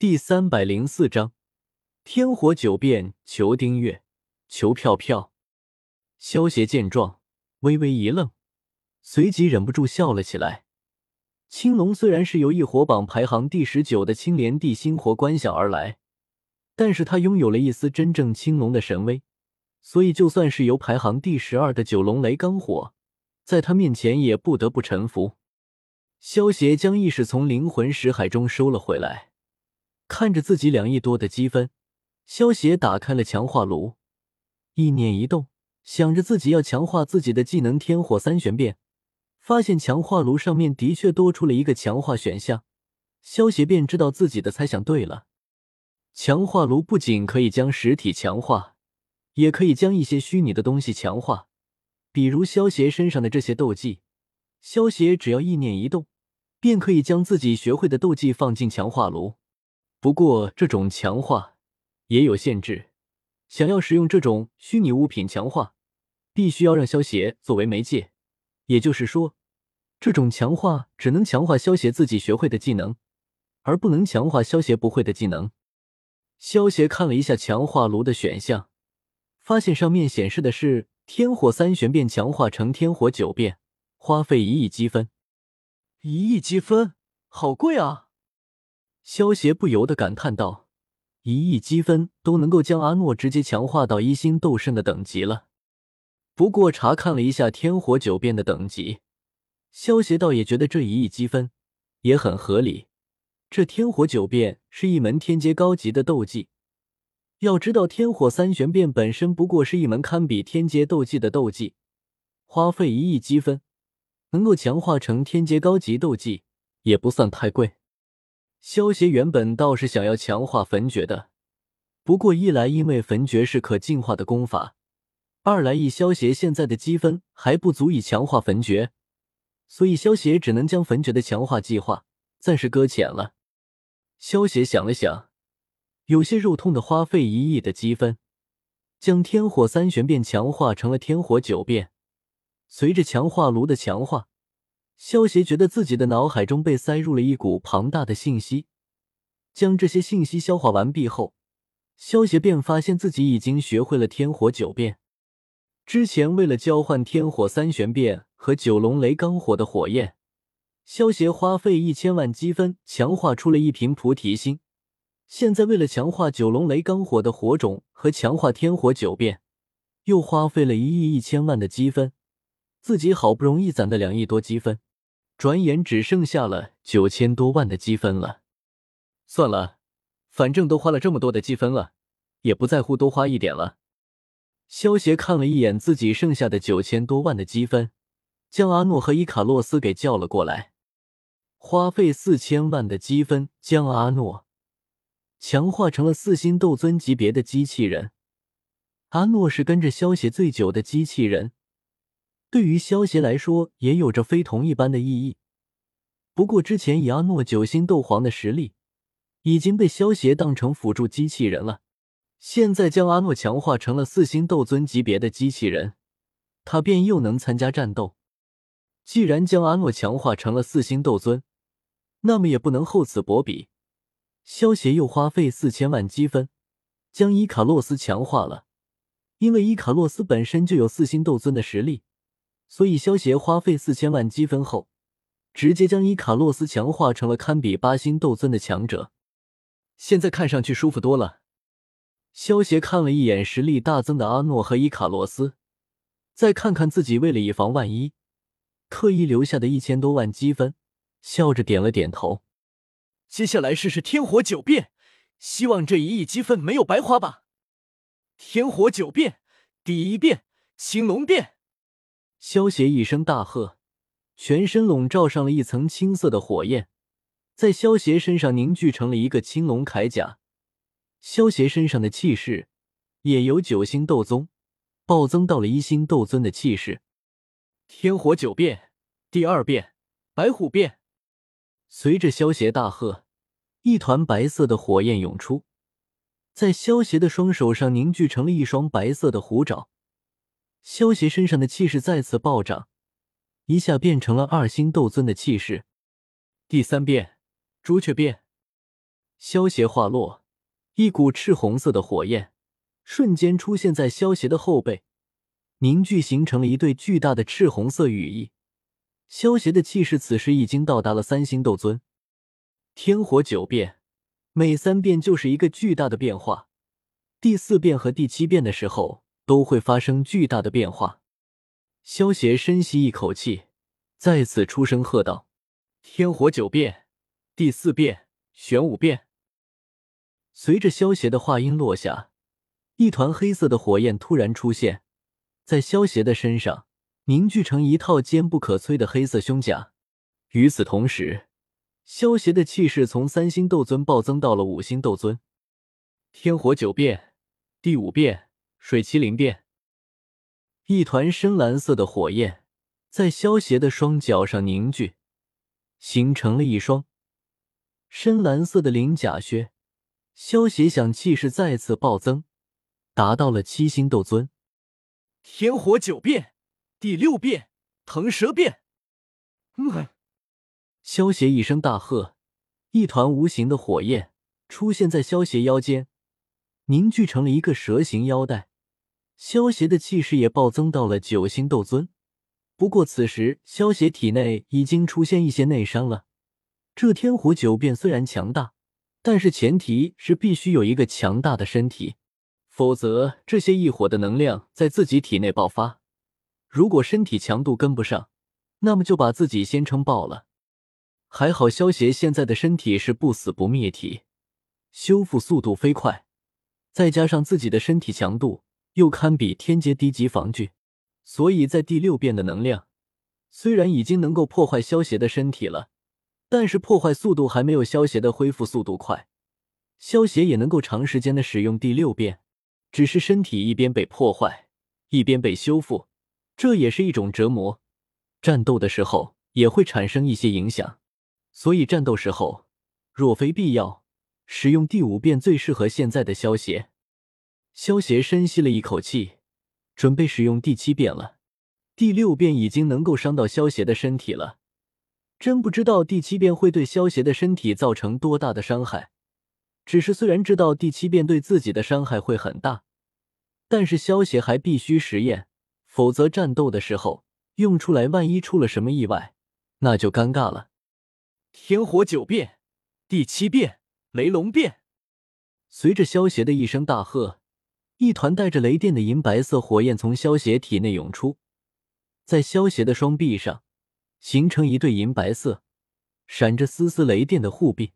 第三百零四章天火九变。求订阅，求票票。萧协见状，微微一愣，随即忍不住笑了起来。青龙虽然是由异火榜排行第十九的青莲地心火观想而来，但是他拥有了一丝真正青龙的神威，所以就算是由排行第十二的九龙雷罡火，在他面前也不得不臣服。萧协将意识从灵魂石海中收了回来，看着自己两亿多的积分，萧协打开了强化炉，意念一动，想着自己要强化自己的技能天火三玄变，发现强化炉上面的确多出了一个强化选项，萧协便知道自己的猜想对了。强化炉不仅可以将实体强化，也可以将一些虚拟的东西强化，比如萧协身上的这些斗技。萧协只要意念一动，便可以将自己学会的斗技放进强化炉。不过，这种强化也有限制，想要使用这种虚拟物品强化，必须要让萧协作为媒介。也就是说，这种强化只能强化萧协自己学会的技能，而不能强化萧协不会的技能。萧协看了一下强化炉的选项，发现上面显示的是天火三玄变强化成天火九变。花费一亿积分，一亿积分好贵啊！萧协不由得感叹道：“一亿积分都能够将阿诺直接强化到一星斗圣的等级了。”不过查看了一下天火九变的等级，萧协倒也觉得这一亿积分也很合理。这天火九变是一门天阶高级的斗技，要知道天火三玄变本身不过是一门堪比天阶斗技的斗技，花费一亿积分。能够强化成天阶高级斗技也不算太贵。萧协原本倒是想要强化焚诀的，不过一来因为焚诀是可进化的功法，二来以萧协现在的积分还不足以强化焚诀，所以萧协只能将焚诀的强化计划暂时搁浅了。萧协想了想，有些肉痛的花费一亿的积分，将天火三玄变强化成了天火九变。随着强化炉的强化，萧协觉得自己的脑海中被塞入了一股庞大的信息。将这些信息消化完毕后，萧协便发现自己已经学会了天火九变。之前为了交换天火三玄变和九龙雷罡火的火焰，萧协花费一千万积分强化出了一瓶菩提心。现在为了强化九龙雷罡火的火种和强化天火九变，又花费了一亿一千万的积分。自己好不容易攒的两亿多积分，转眼只剩下了九千多万的积分了。算了，反正都花了这么多的积分了，也不在乎多花一点了。萧协看了一眼自己剩下的九千多万的积分，将阿诺和伊卡洛斯给叫了过来，花费四千万的积分将阿诺强化成了四星斗尊级别的机器人。阿诺是跟着萧协最久的机器人。对于萧协来说，也有着非同一般的意义。不过，之前以阿诺九星斗皇的实力，已经被萧协当成辅助机器人了。现在将阿诺强化成了四星斗尊级别的机器人，他便又能参加战斗。既然将阿诺强化成了四星斗尊，那么也不能厚此薄彼。萧协又花费四千万积分，将伊卡洛斯强化了，因为伊卡洛斯本身就有四星斗尊的实力。所以，萧协花费四千万积分后，直接将伊卡洛斯强化成了堪比八星斗尊的强者。现在看上去舒服多了。萧协看了一眼实力大增的阿诺和伊卡洛斯，再看看自己为了以防万一，特意留下的一千多万积分，笑着点了点头。接下来试试天火九变，希望这一亿积分没有白花吧。天火九变，第一变，青龙变。萧协一声大喝，全身笼罩上了一层青色的火焰，在萧协身上凝聚成了一个青龙铠甲。萧协身上的气势也由九星斗宗暴增到了一星斗尊的气势。天火九变，第二变，白虎变。随着萧协大喝，一团白色的火焰涌出，在萧协的双手上凝聚成了一双白色的虎爪。萧协身上的气势再次暴涨，一下变成了二星斗尊的气势。第三变，朱雀变。萧邪话落，一股赤红色的火焰瞬间出现在萧邪的后背，凝聚形成了一对巨大的赤红色羽翼。萧邪的气势此时已经到达了三星斗尊。天火九变，每三变就是一个巨大的变化，第四变和第七变的时候都会发生巨大的变化。萧邪深吸一口气，再次出声喝道：“天火九变，第四变，玄武变。”随着萧邪的话音落下，一团黑色的火焰突然出现在萧邪的身上，凝聚成一套坚不可摧的黑色胸甲。与此同时，萧邪的气势从三星斗尊暴增到了五星斗尊。天火九变，第五变，水麒麟变。一团深蓝色的火焰在萧邪的双脚上凝聚，形成了一双深蓝色的鳞甲靴。萧邪想气势再次暴增，达到了七星斗尊。天火九变，第六变，腾蛇变。嗯，萧邪一声大喝，一团无形的火焰出现在萧邪腰间，凝聚成了一个蛇形腰带。萧邪的气势也暴增到了九星斗尊，不过此时萧邪体内已经出现一些内伤了。这天火九变虽然强大，但是前提是必须有一个强大的身体，否则这些异火的能量在自己体内爆发，如果身体强度跟不上，那么就把自己先撑爆了。还好萧邪现在的身体是不死不灭体，修复速度飞快，再加上自己的身体强度。又堪比天阶低级防具，所以在第六变的能量虽然已经能够破坏萧邪的身体了，但是破坏速度还没有萧邪的恢复速度快。萧邪也能够长时间的使用第六变，只是身体一边被破坏，一边被修复，这也是一种折磨。战斗的时候也会产生一些影响，所以战斗时候若非必要，使用第五变最适合现在的萧邪。萧邪深吸了一口气，准备使用第七变了。第六变已经能够伤到萧邪的身体了，真不知道第七变会对萧邪的身体造成多大的伤害。只是虽然知道第七变对自己的伤害会很大，但是萧邪还必须实验，否则战斗的时候用出来，万一出了什么意外，那就尴尬了。天火九变，第七变，雷龙变。随着萧邪的一声大喝。一团带着雷电的银白色火焰从萧邪体内涌出，在萧邪的双臂上形成一对银白色、闪着丝丝雷电的护臂。